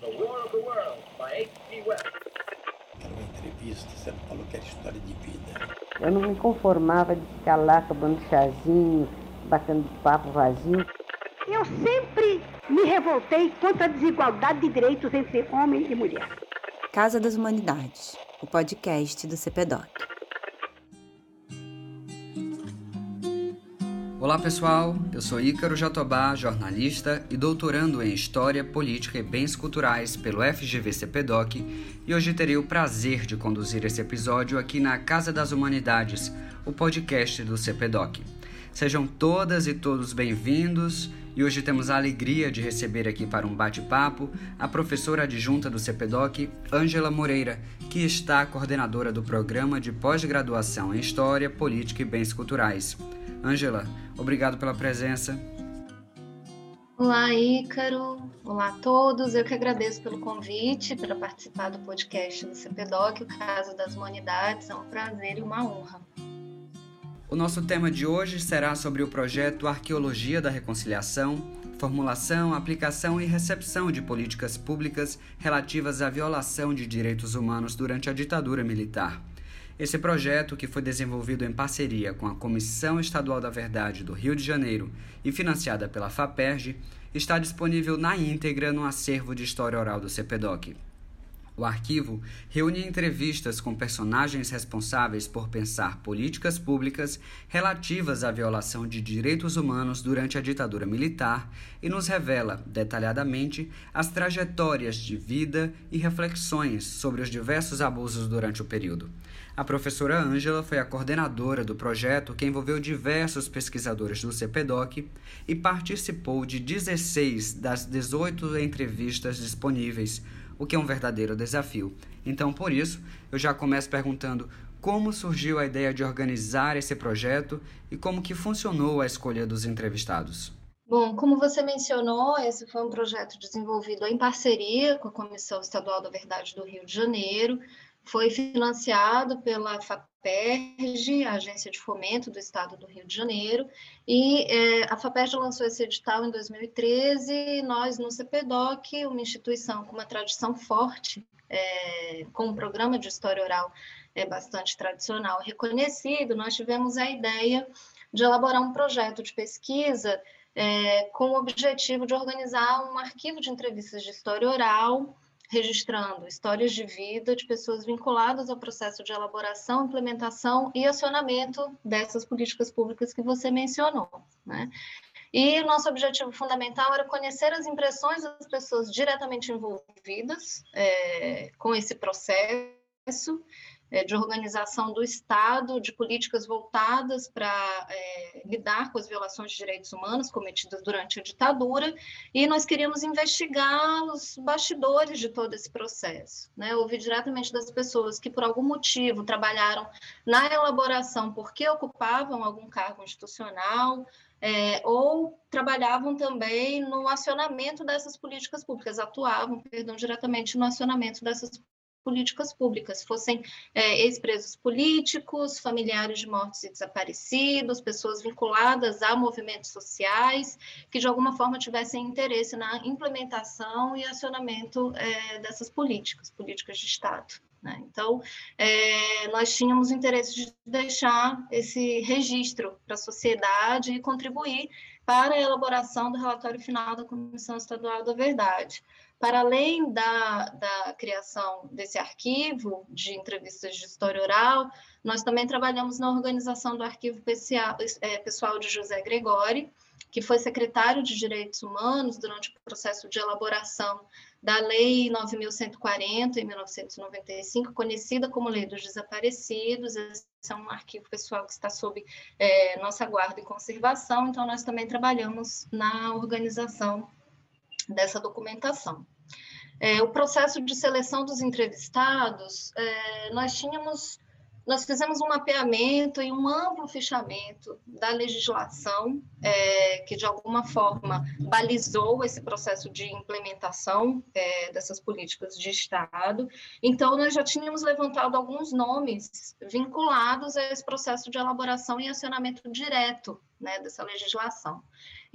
The War of the World, by H.G. Wells. Era uma entrevista, você não falou que era história de vida. Eu não me conformava de ficar lá tomando chazinho, batendo papo vazio. Eu sempre me revoltei contra a desigualdade de direitos entre homem e mulher. Casa das Humanidades, o podcast do CPDOC. Olá pessoal, eu sou Ícaro Jatobá, jornalista e doutorando em História, Política e Bens Culturais pelo FGV CPDOC e hoje terei o prazer de conduzir esse episódio aqui na Casa das Humanidades, o podcast do CPDOC. Sejam todas e todos bem-vindos e hoje temos a alegria de receber aqui para um bate-papo a professora adjunta do CPDOC, Ângela Moreira, que está coordenadora do programa de pós-graduação em História, Política e Bens Culturais. Ângela, obrigado pela presença. Olá, Ícaro. Olá a todos. Eu que agradeço pelo convite para participar do podcast do CPDOC, o Caso das Humanidades. É um prazer e uma honra. O nosso tema de hoje será sobre o projeto Arqueologia da Reconciliação, formulação, aplicação e recepção de políticas públicas relativas à violação de direitos humanos durante a ditadura militar. Esse projeto, que foi desenvolvido em parceria com a Comissão Estadual da Verdade do Rio de Janeiro e financiada pela FAPERJ, está disponível na íntegra no acervo de história oral do CPDOC. O arquivo reúne entrevistas com personagens responsáveis por pensar políticas públicas relativas à violação de direitos humanos durante a ditadura militar e nos revela, detalhadamente, as trajetórias de vida e reflexões sobre os diversos abusos durante o período. A professora Ângela foi a coordenadora do projeto que envolveu diversos pesquisadores do CPDOC e participou de 16 das 18 entrevistas disponíveis, o que é um verdadeiro desafio. Então, por isso, eu já começo perguntando como surgiu a ideia de organizar esse projeto e como que funcionou a escolha dos entrevistados. Bom, como você mencionou, esse foi um projeto desenvolvido em parceria com a Comissão Estadual da Verdade do Rio de Janeiro, foi financiado pela FAPERJ, a Agência de Fomento do Estado do Rio de Janeiro, e é, a FAPERJ lançou esse edital em 2013. Nós, no CPDOC, uma instituição com uma tradição forte, é, com um programa de história oral é, bastante tradicional reconhecido, nós tivemos a ideia de elaborar um projeto de pesquisa é, com o objetivo de organizar um arquivo de entrevistas de história oral registrando histórias de vida de pessoas vinculadas ao processo de elaboração, implementação e acionamento dessas políticas públicas que você mencionou. Né? E o nosso objetivo fundamental era conhecer as impressões das pessoas diretamente envolvidas é, com esse processo, de organização do Estado, de políticas voltadas para é, lidar com as violações de direitos humanos cometidas durante a ditadura, e nós queríamos investigar os bastidores de todo esse processo, né? ouvir diretamente das pessoas que, por algum motivo, trabalharam na elaboração porque ocupavam algum cargo institucional, é, ou trabalhavam também no acionamento dessas políticas públicas, atuavam, perdão, diretamente no acionamento dessas políticas públicas, fossem é, ex-presos políticos, familiares de mortos e desaparecidos, pessoas vinculadas a movimentos sociais, que de alguma forma tivessem interesse na implementação e acionamento é, dessas políticas, políticas de Estado. Né? Então, é, nós tínhamos o interesse de deixar esse registro para a sociedade e contribuir para a elaboração do relatório final da Comissão Estadual da Verdade. Para além da, da criação desse arquivo de entrevistas de história oral, nós também trabalhamos na organização do arquivo é, pessoal de José Gregori, que foi secretário de Direitos Humanos durante o processo de elaboração da Lei 9.140, em 1995, conhecida como Lei dos Desaparecidos. Esse é um arquivo pessoal que está sob é, nossa guarda e conservação, então nós também trabalhamos na organização dessa documentação. É, o processo de seleção dos entrevistados, é, nós tínhamos, nós fizemos um mapeamento e um amplo fichamento da legislação é, que de alguma forma balizou esse processo de implementação é, dessas políticas de Estado. Então, nós já tínhamos levantado alguns nomes vinculados a esse processo de elaboração e acionamento direto né, dessa legislação.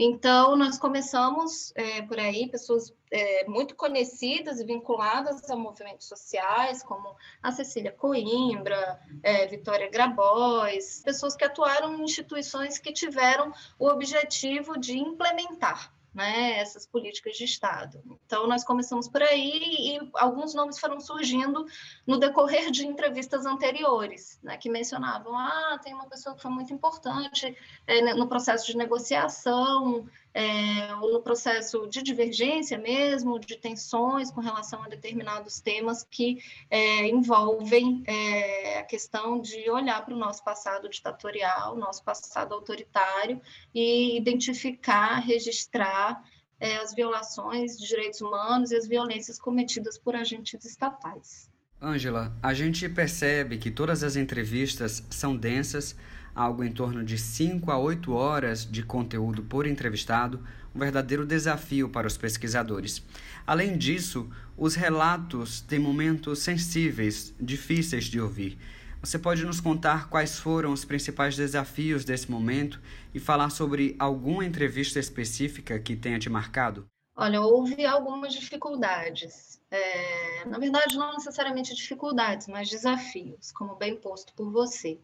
Então, nós começamos é, por aí, pessoas é, muito conhecidas e vinculadas a movimentos sociais, como a Cecília Coimbra, é, Vitória Grabois, pessoas que atuaram em instituições que tiveram o objetivo de implementar né, essas políticas de Estado. Então, nós começamos por aí e alguns nomes foram surgindo no decorrer de entrevistas anteriores, né, que mencionavam, ah, tem uma pessoa que foi muito importante é, no processo de negociação, é, ou no processo de divergência mesmo, de tensões com relação a determinados temas que é, envolvem é, a questão de olhar para o nosso passado ditatorial, nosso passado autoritário e identificar, registrar é, as violações de direitos humanos e as violências cometidas por agentes estatais. Ângela, a gente percebe que todas as entrevistas são densas algo em torno de 5 a 8 horas de conteúdo por entrevistado, um verdadeiro desafio para os pesquisadores. Além disso, os relatos têm momentos sensíveis, difíceis de ouvir. Você pode nos contar quais foram os principais desafios desse momento e falar sobre alguma entrevista específica que tenha te marcado? Olha, houve algumas dificuldades. É, na verdade, não necessariamente dificuldades, mas desafios, como bem posto por você.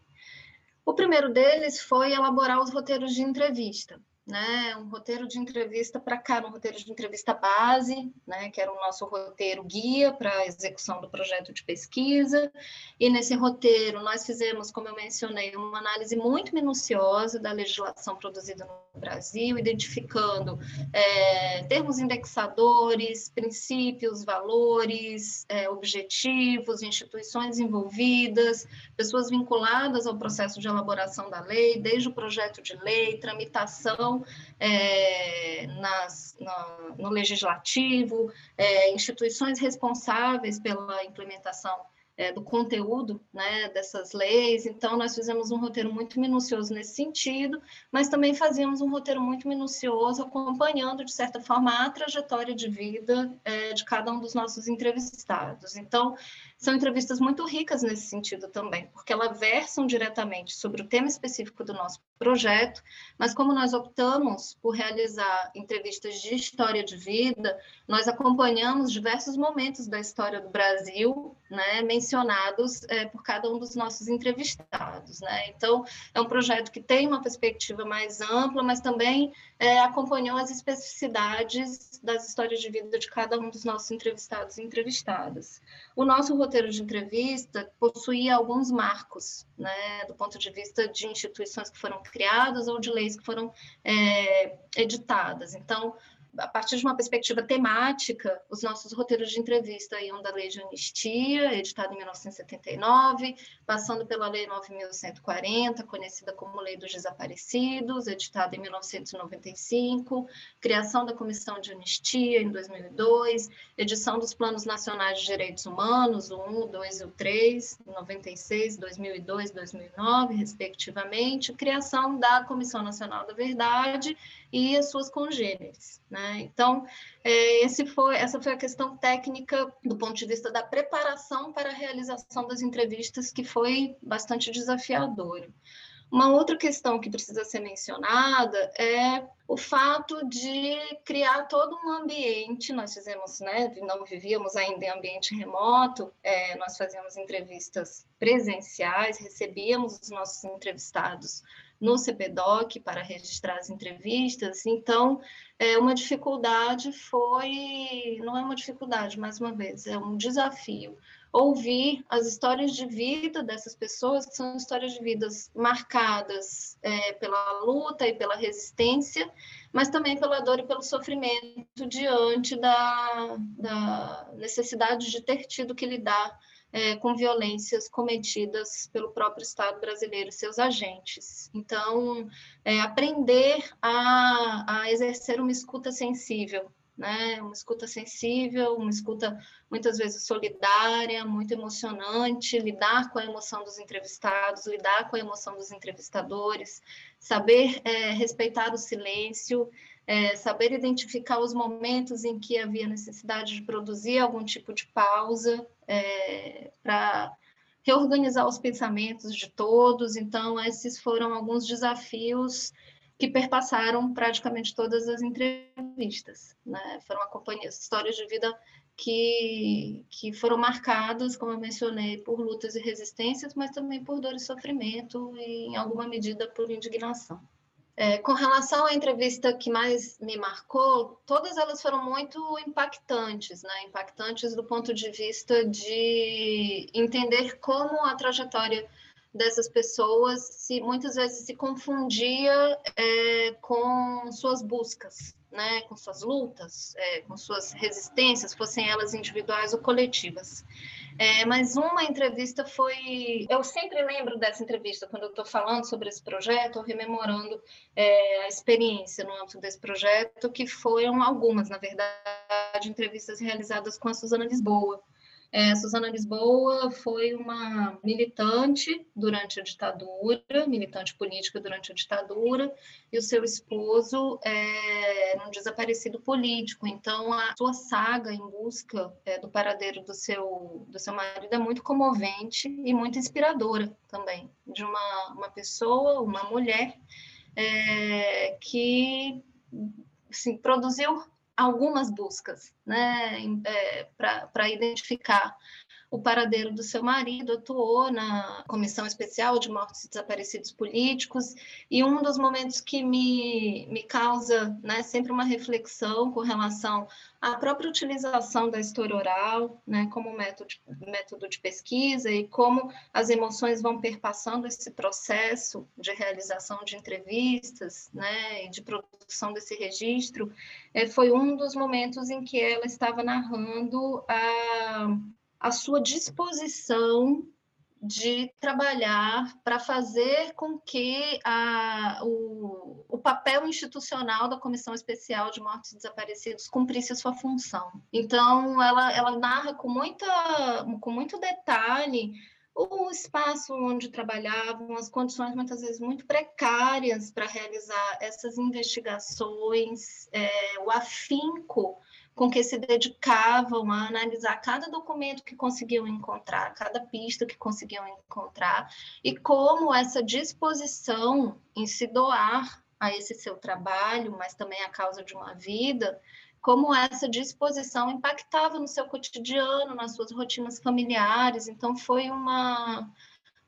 O primeiro deles foi elaborar os roteiros de entrevista né, um roteiro de entrevista para cá, um roteiro de entrevista base, né, que era o nosso roteiro guia para a execução do projeto de pesquisa. E nesse roteiro nós fizemos, como eu mencionei, uma análise muito minuciosa da legislação produzida no Brasil, identificando é, termos indexadores, princípios, valores, é, objetivos, instituições envolvidas, pessoas vinculadas ao processo de elaboração da lei, desde o projeto de lei, tramitação é, nas, na, no legislativo, é, instituições responsáveis pela implementação é, do conteúdo né, dessas leis. Então, nós fizemos um roteiro muito minucioso nesse sentido, mas também fazíamos um roteiro muito minucioso acompanhando, de certa forma, a trajetória de vida é, de cada um dos nossos entrevistados. Então, são entrevistas muito ricas nesse sentido também, porque elas versam diretamente sobre o tema específico do nosso projeto, mas como nós optamos por realizar entrevistas de história de vida, nós acompanhamos diversos momentos da história do Brasil, né, mencionados é, por cada um dos nossos entrevistados, né? Então, é um projeto que tem uma perspectiva mais ampla, mas também é, acompanhou as especificidades das histórias de vida de cada um dos nossos entrevistados e entrevistadas. O nosso roteiro de entrevista possuía alguns marcos, né, do ponto de vista de instituições que foram criadas ou de leis que foram é, editadas. Então, a partir de uma perspectiva temática, os nossos roteiros de entrevista iam da Lei de Anistia, editada em 1979, passando pela Lei 9.140, conhecida como Lei dos Desaparecidos, editada em 1995, criação da Comissão de Anistia em 2002, edição dos Planos Nacionais de Direitos Humanos, o 1, o 2 e o 3, em 96, 2002, 2009, respectivamente, criação da Comissão Nacional da Verdade e as suas congêneres. Né? Então, é, foi, essa foi a questão técnica do ponto de vista da preparação para a realização das entrevistas, que foi bastante desafiador. Uma outra questão que precisa ser mencionada é o fato de criar todo um ambiente. Nós fizemos, né, não vivíamos ainda em ambiente remoto, é, nós fazíamos entrevistas presenciais, recebíamos os nossos entrevistados no CPDOC para registrar as entrevistas. Então, é, uma dificuldade foi, não é uma dificuldade, mais uma vez, é um desafio. Ouvir as histórias de vida dessas pessoas, que são histórias de vidas marcadas é, pela luta e pela resistência, mas também pela dor e pelo sofrimento diante da, da necessidade de ter tido que lidar é, com violências cometidas pelo próprio Estado brasileiro e seus agentes. Então, é, aprender a, a exercer uma escuta sensível, né? Uma escuta sensível, uma escuta muitas vezes solidária, muito emocionante, lidar com a emoção dos entrevistados, lidar com a emoção dos entrevistadores, saber é, respeitar o silêncio, é, saber identificar os momentos em que havia necessidade de produzir algum tipo de pausa é, para reorganizar os pensamentos de todos. Então, esses foram alguns desafios que perpassaram praticamente todas as entrevistas. Né? Foram histórias de vida que, que foram marcadas, como eu mencionei, por lutas e resistências, mas também por dor e sofrimento e, em alguma medida, por indignação. É, com relação à entrevista que mais me marcou, todas elas foram muito impactantes, né? impactantes do ponto de vista de entender como a trajetória dessas pessoas se muitas vezes se confundia é, com suas buscas, né? com suas lutas, é, com suas resistências, fossem elas individuais ou coletivas. É, mas uma entrevista foi. Eu sempre lembro dessa entrevista quando eu estou falando sobre esse projeto, ou rememorando é, a experiência no âmbito desse projeto, que foram algumas, na verdade, entrevistas realizadas com a Suzana Lisboa. É, Suzana Lisboa foi uma militante durante a ditadura, militante política durante a ditadura, e o seu esposo é um desaparecido político. Então, a sua saga em busca é, do paradeiro do seu, do seu marido é muito comovente e muito inspiradora também, de uma, uma pessoa, uma mulher, é, que assim, produziu algumas buscas né, é, para identificar o paradeiro do seu marido, atuou na Comissão Especial de Mortos e Desaparecidos Políticos, e um dos momentos que me, me causa né, sempre uma reflexão com relação à própria utilização da história oral né, como método, método de pesquisa e como as emoções vão perpassando esse processo de realização de entrevistas né, e de produção desse registro, é, foi um dos momentos em que ela estava narrando a a sua disposição de trabalhar para fazer com que a, o, o, papel institucional da Comissão Especial de Mortos e Desaparecidos cumprisse a sua função. Então, ela, ela narra com, muita, com muito detalhe o espaço onde trabalhavam, as condições muitas vezes muito precárias para realizar essas investigações, é, o afinco com que se dedicavam a analisar cada documento que conseguiam encontrar, cada pista que conseguiam encontrar, e como essa disposição em se doar a esse seu trabalho, mas também a causa de uma vida, como essa disposição impactava no seu cotidiano, nas suas rotinas familiares. Então, foi uma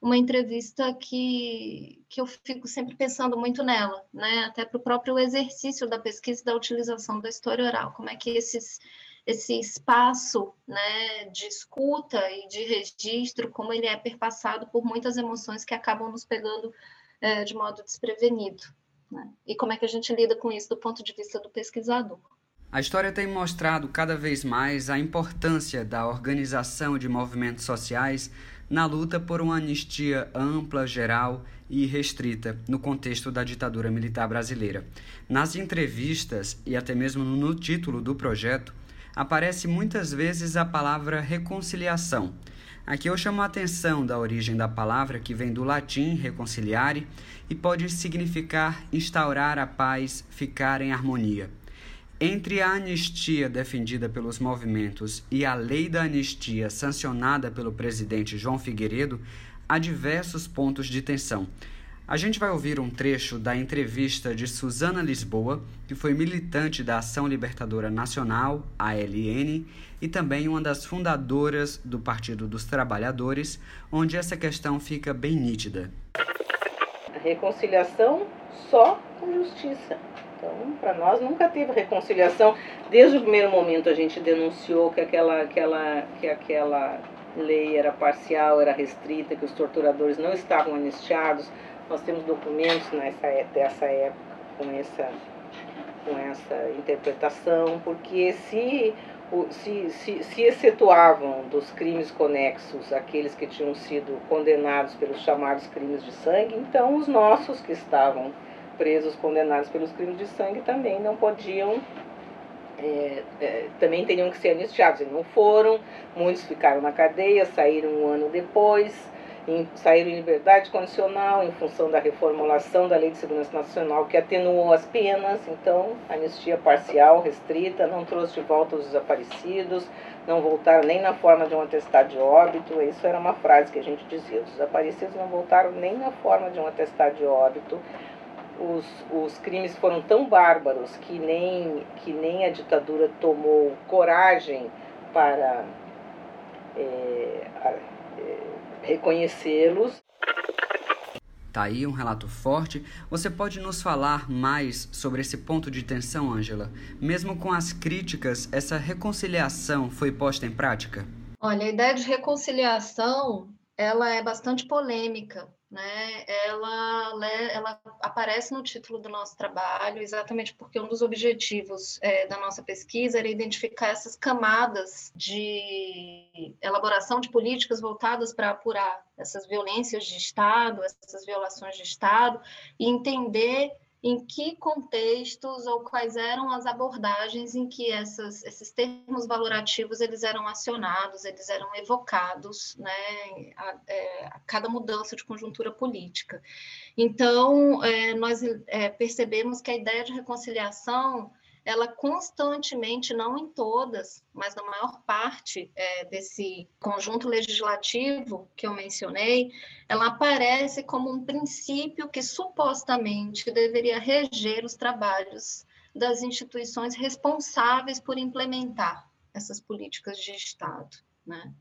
uma entrevista que, que eu fico sempre pensando muito nela, né? Até para o próprio exercício da pesquisa e da utilização da história oral, como é que esses, esse espaço né, de escuta e de registro, como ele é perpassado por muitas emoções que acabam nos pegando é, de modo desprevenido. Né? E como é que a gente lida com isso do ponto de vista do pesquisador. A história tem mostrado cada vez mais a importância da organização de movimentos sociais na luta por uma anistia ampla, geral e restrita no contexto da ditadura militar brasileira. Nas entrevistas e até mesmo no título do projeto, aparece muitas vezes a palavra reconciliação. Aqui eu chamo a atenção da origem da palavra, que vem do latim reconciliare e pode significar instaurar a paz, ficar em harmonia. Entre a anistia defendida pelos movimentos e a lei da anistia sancionada pelo presidente João Figueiredo, há diversos pontos de tensão. A gente vai ouvir um trecho da entrevista de Suzana Lisboa, que foi militante da Ação Libertadora Nacional, ALN, e também uma das fundadoras do Partido dos Trabalhadores, onde essa questão fica bem nítida. A reconciliação só com justiça então, para nós nunca teve reconciliação. Desde o primeiro momento a gente denunciou que aquela, aquela, que aquela lei era parcial, era restrita, que os torturadores não estavam anistiados. Nós temos documentos nessa, dessa época com essa, com essa interpretação, porque se, se, se, se excetuavam dos crimes conexos aqueles que tinham sido condenados pelos chamados crimes de sangue, então os nossos que estavam presos condenados pelos crimes de sangue também não podiam, é, é, também teriam que ser anistiados. E não foram, muitos ficaram na cadeia, saíram um ano depois, em, saíram em liberdade condicional em função da reformulação da Lei de Segurança Nacional que atenuou as penas, então anistia parcial, restrita, não trouxe de volta os desaparecidos, não voltaram nem na forma de um atestado de óbito, isso era uma frase que a gente dizia, os desaparecidos não voltaram nem na forma de um atestado de óbito, os, os crimes foram tão bárbaros que nem, que nem a ditadura tomou coragem para é, é, reconhecê-los. Tá aí um relato forte. Você pode nos falar mais sobre esse ponto de tensão, Ângela? Mesmo com as críticas, essa reconciliação foi posta em prática? Olha, a ideia de reconciliação, ela é bastante polêmica, né? Ela, ela aparece no título do nosso trabalho, exatamente porque um dos objetivos é, da nossa pesquisa era identificar essas camadas de elaboração de políticas voltadas para apurar essas violências de Estado, essas violações de Estado, e entender em que contextos ou quais eram as abordagens em que essas, esses termos valorativos eles eram acionados, eles eram evocados, né, a, é, a cada mudança de conjuntura política. Então, é, nós é, percebemos que a ideia de reconciliação ela constantemente, não em todas, mas na maior parte é, desse conjunto legislativo que eu mencionei, ela aparece como um princípio que supostamente deveria reger os trabalhos das instituições responsáveis por implementar essas políticas de Estado. Né?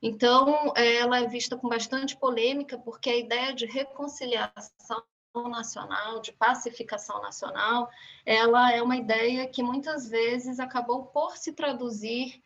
Então, ela é vista com bastante polêmica, porque a ideia de reconciliação nacional, de pacificação nacional, ela é uma ideia que muitas vezes acabou por se traduzir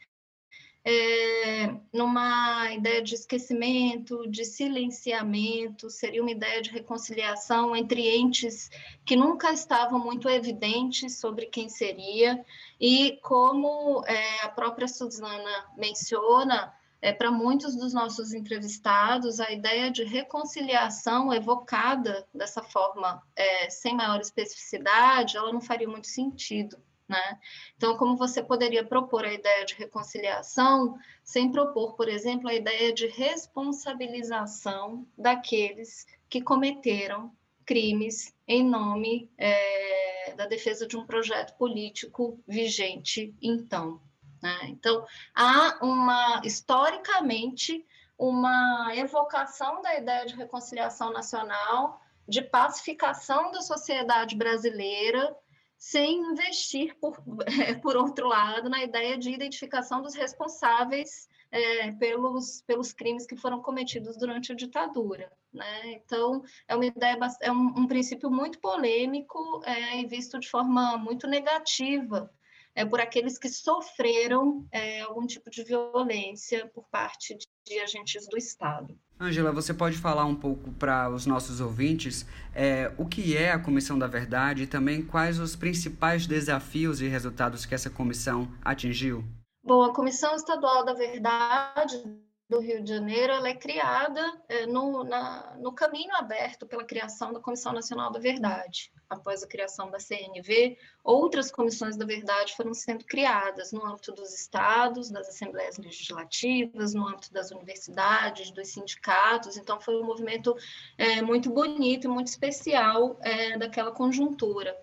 é, numa ideia de esquecimento, de silenciamento, seria uma ideia de reconciliação entre entes que nunca estavam muito evidentes sobre quem seria, e como é, a própria Suzana menciona, é, para muitos dos nossos entrevistados, a ideia de reconciliação evocada dessa forma, é, sem maior especificidade, ela não faria muito sentido. Né? Então, como você poderia propor a ideia de reconciliação sem propor, por exemplo, a ideia de responsabilização daqueles que cometeram crimes em nome é, da defesa de um projeto político vigente então? Né? Então, há uma, historicamente, uma evocação da ideia de reconciliação nacional, de pacificação da sociedade brasileira, sem investir, por, por outro lado, na ideia de identificação dos responsáveis é, pelos, pelos crimes que foram cometidos durante a ditadura. Né? Então, é uma ideia, é um, um princípio muito polêmico é, e visto de forma muito negativa é, por aqueles que sofreram é, algum tipo de violência por parte de, de agentes do Estado. Angela, você pode falar um pouco para os nossos ouvintes é, o que é a Comissão da Verdade e também quais os principais desafios e resultados que essa comissão atingiu? Bom, a Comissão Estadual da Verdade do Rio de Janeiro ela é criada é, no, na, no caminho aberto pela criação da Comissão Nacional da Verdade. Após a criação da CNV, outras comissões da verdade foram sendo criadas no âmbito dos estados, das assembleias legislativas, no âmbito das universidades, dos sindicatos. Então, foi um movimento é, muito bonito e muito especial é, daquela conjuntura.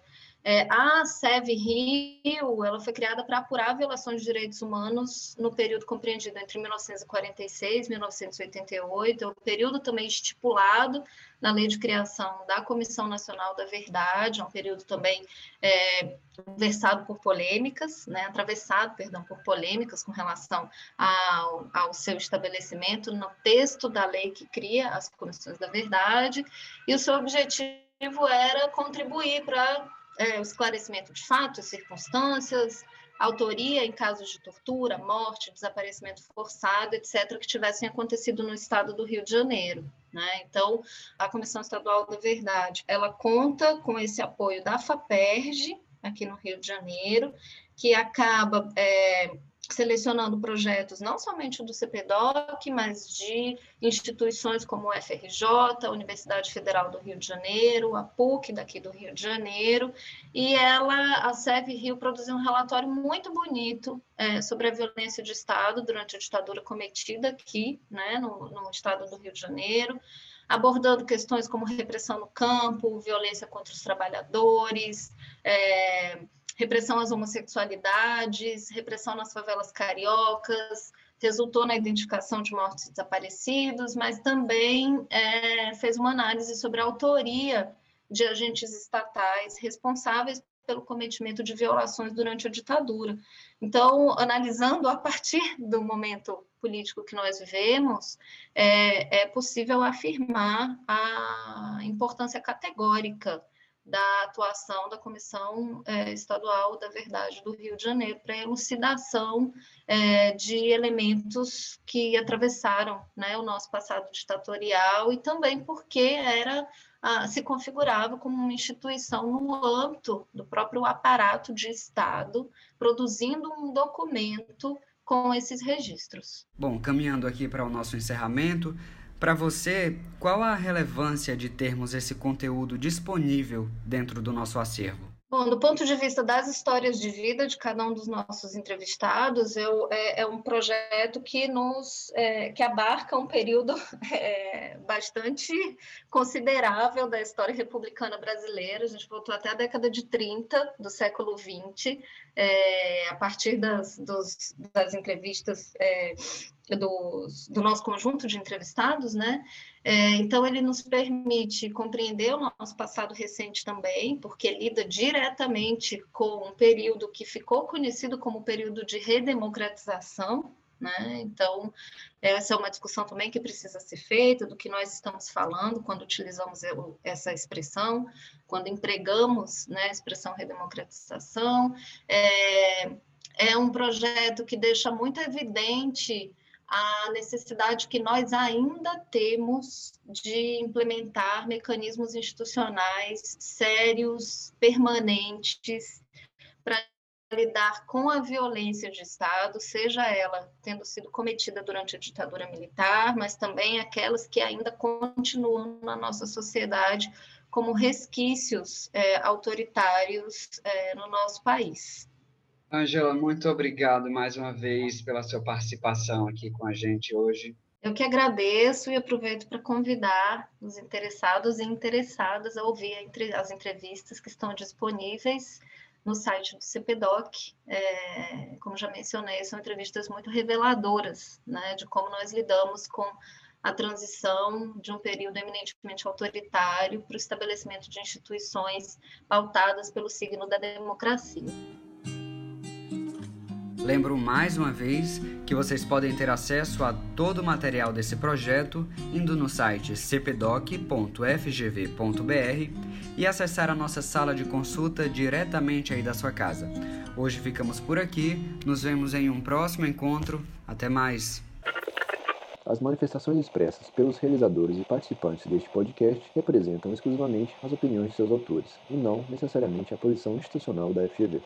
É, a SEV Rio ela foi criada para apurar violações de direitos humanos no período compreendido entre 1946 e 1988, é o período também estipulado na lei de criação da Comissão Nacional da Verdade, é um período também é, por polêmicas, né, atravessado, perdão, por polêmicas com relação ao, ao seu estabelecimento no texto da lei que cria as comissões da verdade, e o seu objetivo era contribuir para é, o esclarecimento de fatos, circunstâncias, autoria em casos de tortura, morte, desaparecimento forçado, etc., que tivessem acontecido no estado do Rio de Janeiro. Né? Então, a Comissão Estadual da Verdade, ela conta com esse apoio da FAPERJ, aqui no Rio de Janeiro, que acaba é, selecionando projetos não somente do CPDOC, mas de instituições como o FRJ, Universidade Federal do Rio de Janeiro, a PUC daqui do Rio de Janeiro, e ela, a SEV Rio, produziu um relatório muito bonito é, sobre a violência de Estado durante a ditadura cometida aqui, né, no, no estado do Rio de Janeiro, abordando questões como repressão no campo, violência contra os trabalhadores, é, repressão às homossexualidades, repressão nas favelas cariocas, resultou na identificação de mortos e desaparecidos, mas também é, fez uma análise sobre a autoria de agentes estatais responsáveis pelo cometimento de violações durante a ditadura. Então, analisando a partir do momento político que nós vivemos, é, é possível afirmar a importância categórica da atuação da Comissão é, Estadual da Verdade do Rio de Janeiro para elucidação é, de elementos que atravessaram né, o nosso passado ditatorial e também porque era se configurava como uma instituição no âmbito do próprio aparato de Estado, produzindo um documento com esses registros. Bom, caminhando aqui para o nosso encerramento, para você, qual a relevância de termos esse conteúdo disponível dentro do nosso acervo? Bom, do ponto de vista das histórias de vida de cada um dos nossos entrevistados, eu, é, é um projeto que nos é, que abarca um período é, bastante considerável da história republicana brasileira. A gente voltou até a década de 30 do século 20, é, a partir das, dos, das entrevistas é, do nosso conjunto de entrevistados, né? É, então, ele nos permite compreender o nosso passado recente também, porque lida diretamente com um período que ficou conhecido como período de redemocratização. Né? Então, essa é uma discussão também que precisa ser feita do que nós estamos falando quando utilizamos essa expressão, quando empregamos né, a expressão redemocratização. É, é um projeto que deixa muito evidente a necessidade que nós ainda temos de implementar mecanismos institucionais sérios, permanentes, para lidar com a violência de Estado, seja ela tendo sido cometida durante a ditadura militar, mas também aquelas que ainda continuam na nossa sociedade como resquícios é, autoritários é, no nosso país. Angela, muito obrigado mais uma vez pela sua participação aqui com a gente hoje. Eu que agradeço e aproveito para convidar os interessados e interessadas a ouvir as entrevistas que estão disponíveis no site do CPDOC. É, como já mencionei, são entrevistas muito reveladoras né, de como nós lidamos com a transição de um período eminentemente autoritário para o estabelecimento de instituições pautadas pelo signo da democracia. Lembro mais uma vez que vocês podem ter acesso a todo o material desse projeto indo no site cpdoc.fgv.br e acessar a nossa sala de consulta diretamente aí da sua casa. Hoje ficamos por aqui, nos vemos em um próximo encontro. Até mais! As manifestações expressas pelos realizadores e participantes deste podcast representam exclusivamente as opiniões de seus autores, e não necessariamente a posição institucional da FGV.